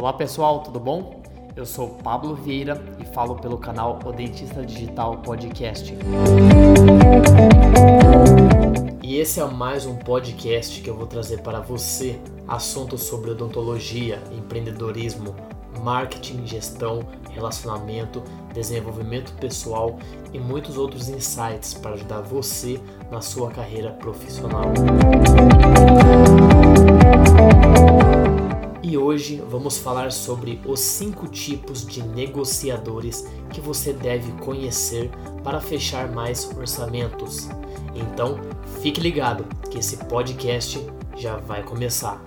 Olá pessoal, tudo bom? Eu sou Pablo Vieira e falo pelo canal O Dentista Digital Podcast. E esse é mais um podcast que eu vou trazer para você assuntos sobre odontologia, empreendedorismo, marketing, gestão, relacionamento, desenvolvimento pessoal e muitos outros insights para ajudar você na sua carreira profissional. E hoje vamos falar sobre os cinco tipos de negociadores que você deve conhecer para fechar mais orçamentos. Então, fique ligado que esse podcast já vai começar.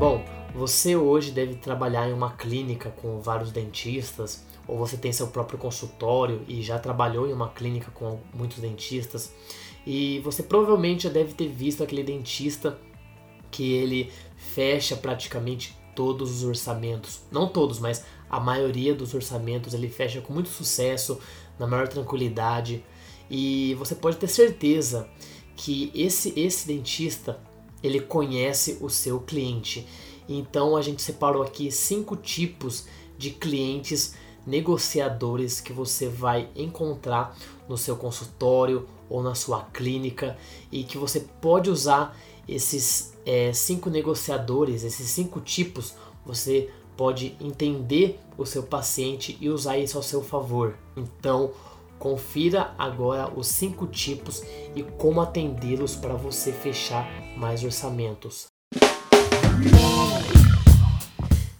Bom, você hoje deve trabalhar em uma clínica com vários dentistas, ou você tem seu próprio consultório e já trabalhou em uma clínica com muitos dentistas e você provavelmente já deve ter visto aquele dentista que ele fecha praticamente todos os orçamentos. Não todos, mas a maioria dos orçamentos ele fecha com muito sucesso, na maior tranquilidade. E você pode ter certeza que esse, esse dentista ele conhece o seu cliente. Então a gente separou aqui cinco tipos de clientes negociadores que você vai encontrar no seu consultório ou na sua clínica e que você pode usar esses é, cinco negociadores, esses cinco tipos, você pode entender o seu paciente e usar isso ao seu favor. Então, confira agora os cinco tipos e como atendê-los para você fechar mais orçamentos.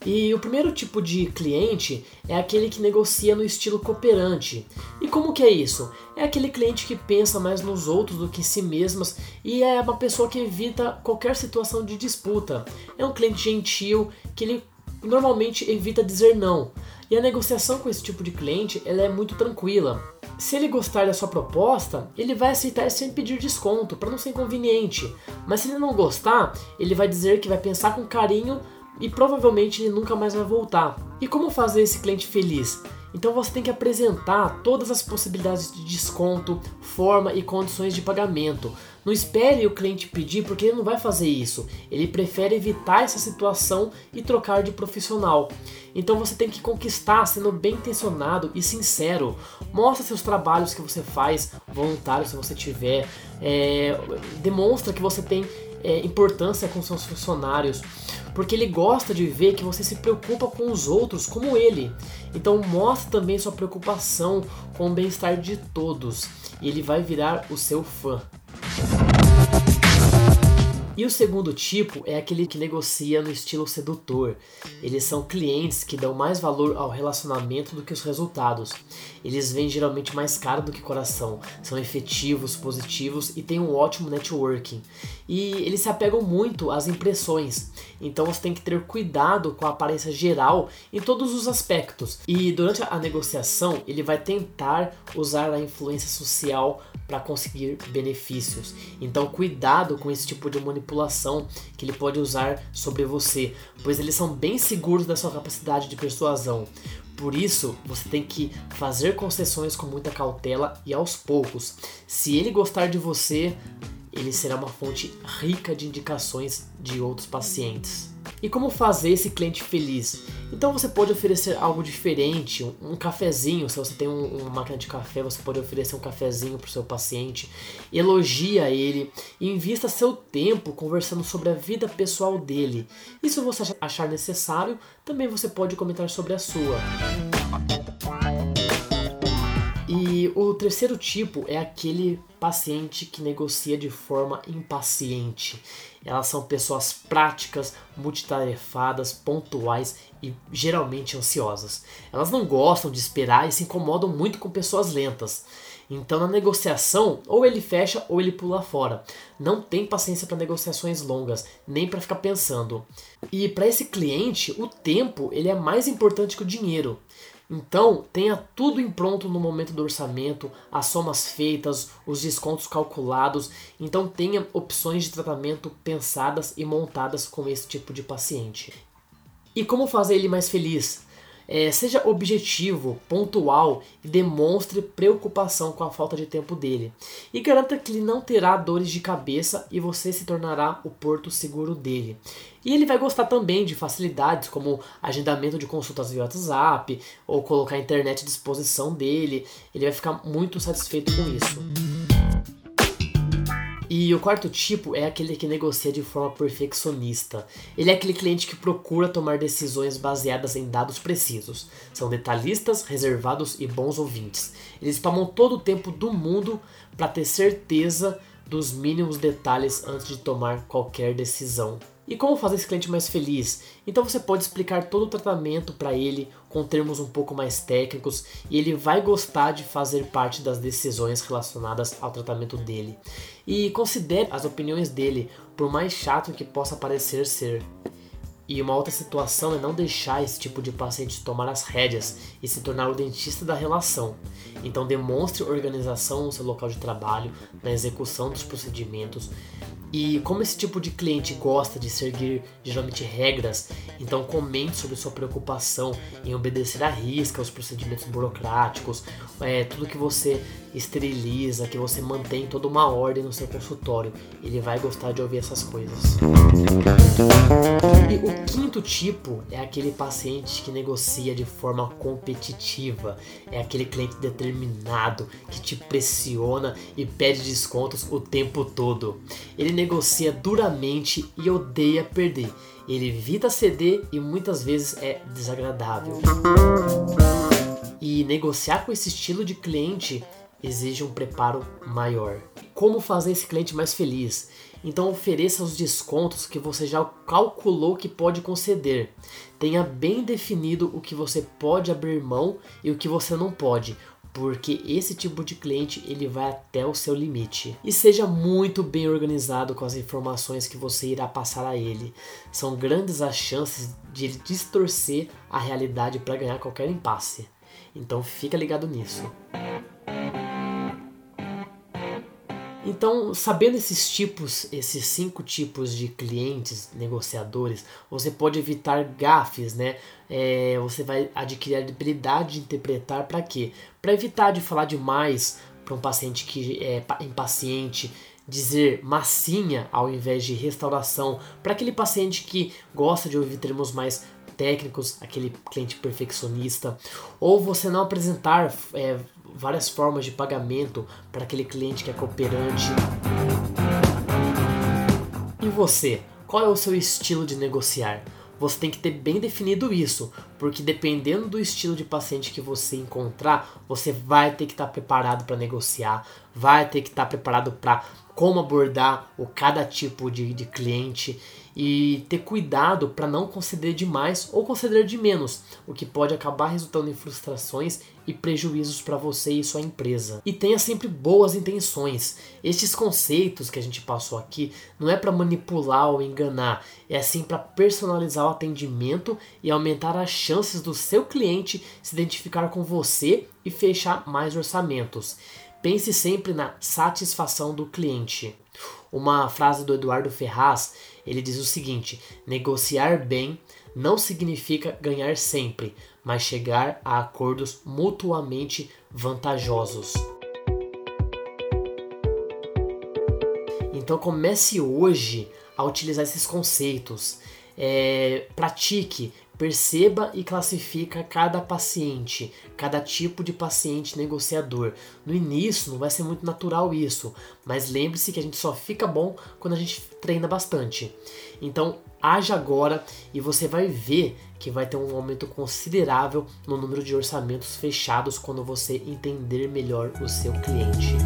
E o primeiro tipo de cliente é aquele que negocia no estilo cooperante. E como que é isso? É aquele cliente que pensa mais nos outros do que em si mesmas e é uma pessoa que evita qualquer situação de disputa. É um cliente gentil que ele normalmente evita dizer não. E a negociação com esse tipo de cliente ela é muito tranquila. Se ele gostar da sua proposta, ele vai aceitar sem pedir desconto, para não ser inconveniente. Mas se ele não gostar, ele vai dizer que vai pensar com carinho e provavelmente ele nunca mais vai voltar. E como fazer esse cliente feliz? Então você tem que apresentar todas as possibilidades de desconto, forma e condições de pagamento. Não espere o cliente pedir porque ele não vai fazer isso. Ele prefere evitar essa situação e trocar de profissional. Então você tem que conquistar sendo bem intencionado e sincero. Mostra seus trabalhos que você faz, voluntário se você tiver. É, demonstra que você tem é, importância com seus funcionários porque ele gosta de ver que você se preocupa com os outros como ele. Então mostre também sua preocupação com o bem-estar de todos e ele vai virar o seu fã. E o segundo tipo é aquele que negocia no estilo sedutor. Eles são clientes que dão mais valor ao relacionamento do que os resultados. Eles vêm geralmente mais caro do que coração, são efetivos, positivos e têm um ótimo networking. E eles se apegam muito às impressões, então você tem que ter cuidado com a aparência geral em todos os aspectos. E durante a negociação, ele vai tentar usar a influência social para conseguir benefícios. Então, cuidado com esse tipo de manipulação que ele pode usar sobre você, pois eles são bem seguros da sua capacidade de persuasão. Por isso, você tem que fazer concessões com muita cautela e aos poucos. Se ele gostar de você, ele será uma fonte rica de indicações de outros pacientes. E como fazer esse cliente feliz? Então você pode oferecer algo diferente, um, um cafezinho. Se você tem um, uma máquina de café, você pode oferecer um cafezinho para o seu paciente. Elogia ele invista seu tempo conversando sobre a vida pessoal dele. E se você achar necessário, também você pode comentar sobre a sua. O terceiro tipo é aquele paciente que negocia de forma impaciente. Elas são pessoas práticas, multitarefadas, pontuais e geralmente ansiosas. Elas não gostam de esperar e se incomodam muito com pessoas lentas. Então, na negociação, ou ele fecha ou ele pula fora. Não tem paciência para negociações longas, nem para ficar pensando. E para esse cliente, o tempo ele é mais importante que o dinheiro. Então, tenha tudo em pronto no momento do orçamento, as somas feitas, os descontos calculados. Então, tenha opções de tratamento pensadas e montadas com esse tipo de paciente. E como fazer ele mais feliz? É, seja objetivo, pontual e demonstre preocupação com a falta de tempo dele. E garanta que ele não terá dores de cabeça e você se tornará o porto seguro dele. E ele vai gostar também de facilidades como agendamento de consultas via WhatsApp ou colocar a internet à disposição dele. Ele vai ficar muito satisfeito com isso. E o quarto tipo é aquele que negocia de forma perfeccionista. Ele é aquele cliente que procura tomar decisões baseadas em dados precisos. São detalhistas, reservados e bons ouvintes. Eles tomam todo o tempo do mundo para ter certeza dos mínimos detalhes antes de tomar qualquer decisão. E como fazer esse cliente mais feliz? Então você pode explicar todo o tratamento para ele com termos um pouco mais técnicos e ele vai gostar de fazer parte das decisões relacionadas ao tratamento dele. E considere as opiniões dele, por mais chato que possa parecer ser. E uma outra situação é não deixar esse tipo de paciente tomar as rédeas e se tornar o dentista da relação. Então demonstre organização no seu local de trabalho, na execução dos procedimentos, e como esse tipo de cliente gosta de seguir geralmente regras, então comente sobre sua preocupação em obedecer à risca os procedimentos burocráticos, é, tudo que você esteriliza, que você mantém toda uma ordem no seu consultório. Ele vai gostar de ouvir essas coisas. E o quinto tipo é aquele paciente que negocia de forma competitiva. É aquele cliente determinado que te pressiona e pede descontos o tempo todo. Ele negocia duramente e odeia perder. Ele evita ceder e muitas vezes é desagradável. E negociar com esse estilo de cliente exige um preparo maior. Como fazer esse cliente mais feliz? Então ofereça os descontos que você já calculou que pode conceder. Tenha bem definido o que você pode abrir mão e o que você não pode, porque esse tipo de cliente ele vai até o seu limite. E seja muito bem organizado com as informações que você irá passar a ele. São grandes as chances de ele distorcer a realidade para ganhar qualquer impasse. Então fica ligado nisso. Então, sabendo esses tipos, esses cinco tipos de clientes, negociadores, você pode evitar gafes, né? É, você vai adquirir a habilidade de interpretar para quê? Para evitar de falar demais para um paciente que é impaciente, dizer massinha ao invés de restauração, para aquele paciente que gosta de ouvir termos mais técnicos, aquele cliente perfeccionista, ou você não apresentar é, várias formas de pagamento para aquele cliente que é cooperante. E você? Qual é o seu estilo de negociar? Você tem que ter bem definido isso, porque dependendo do estilo de paciente que você encontrar, você vai ter que estar preparado para negociar, vai ter que estar preparado para como abordar o cada tipo de, de cliente e ter cuidado para não conceder demais ou conceder de menos, o que pode acabar resultando em frustrações e prejuízos para você e sua empresa. E tenha sempre boas intenções. Estes conceitos que a gente passou aqui não é para manipular ou enganar, é assim para personalizar o atendimento e aumentar as chances do seu cliente se identificar com você e fechar mais orçamentos. Pense sempre na satisfação do cliente. Uma frase do Eduardo Ferraz, ele diz o seguinte: negociar bem não significa ganhar sempre, mas chegar a acordos mutuamente vantajosos. Então comece hoje a utilizar esses conceitos. É, pratique, Perceba e classifica cada paciente, cada tipo de paciente negociador. No início não vai ser muito natural isso, mas lembre-se que a gente só fica bom quando a gente treina bastante. Então, haja agora e você vai ver que vai ter um aumento considerável no número de orçamentos fechados quando você entender melhor o seu cliente.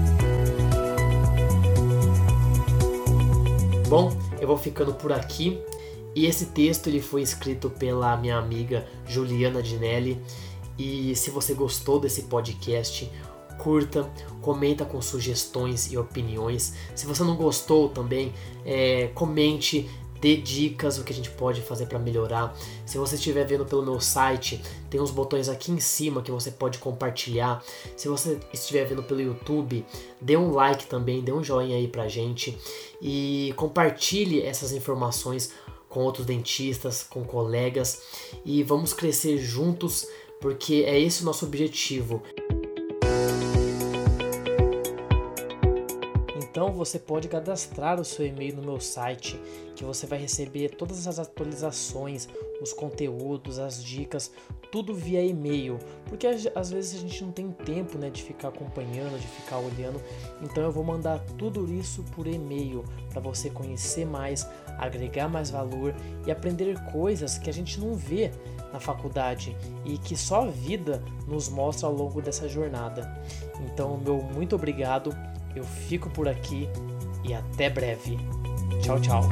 Bom, eu vou ficando por aqui. E esse texto ele foi escrito pela minha amiga Juliana Dinelli. E se você gostou desse podcast, curta, comenta com sugestões e opiniões. Se você não gostou também, é, comente, dê dicas o que a gente pode fazer para melhorar. Se você estiver vendo pelo meu site, tem uns botões aqui em cima que você pode compartilhar. Se você estiver vendo pelo YouTube, dê um like também, dê um joinha aí pra gente e compartilhe essas informações com outros dentistas, com colegas e vamos crescer juntos, porque é esse o nosso objetivo. Então você pode cadastrar o seu e-mail no meu site, que você vai receber todas as atualizações, os conteúdos, as dicas, tudo via e-mail, porque às vezes a gente não tem tempo, né, de ficar acompanhando, de ficar olhando. Então eu vou mandar tudo isso por e-mail para você conhecer mais, agregar mais valor e aprender coisas que a gente não vê na faculdade e que só a vida nos mostra ao longo dessa jornada. Então, meu muito obrigado eu fico por aqui e até breve. Tchau, tchau.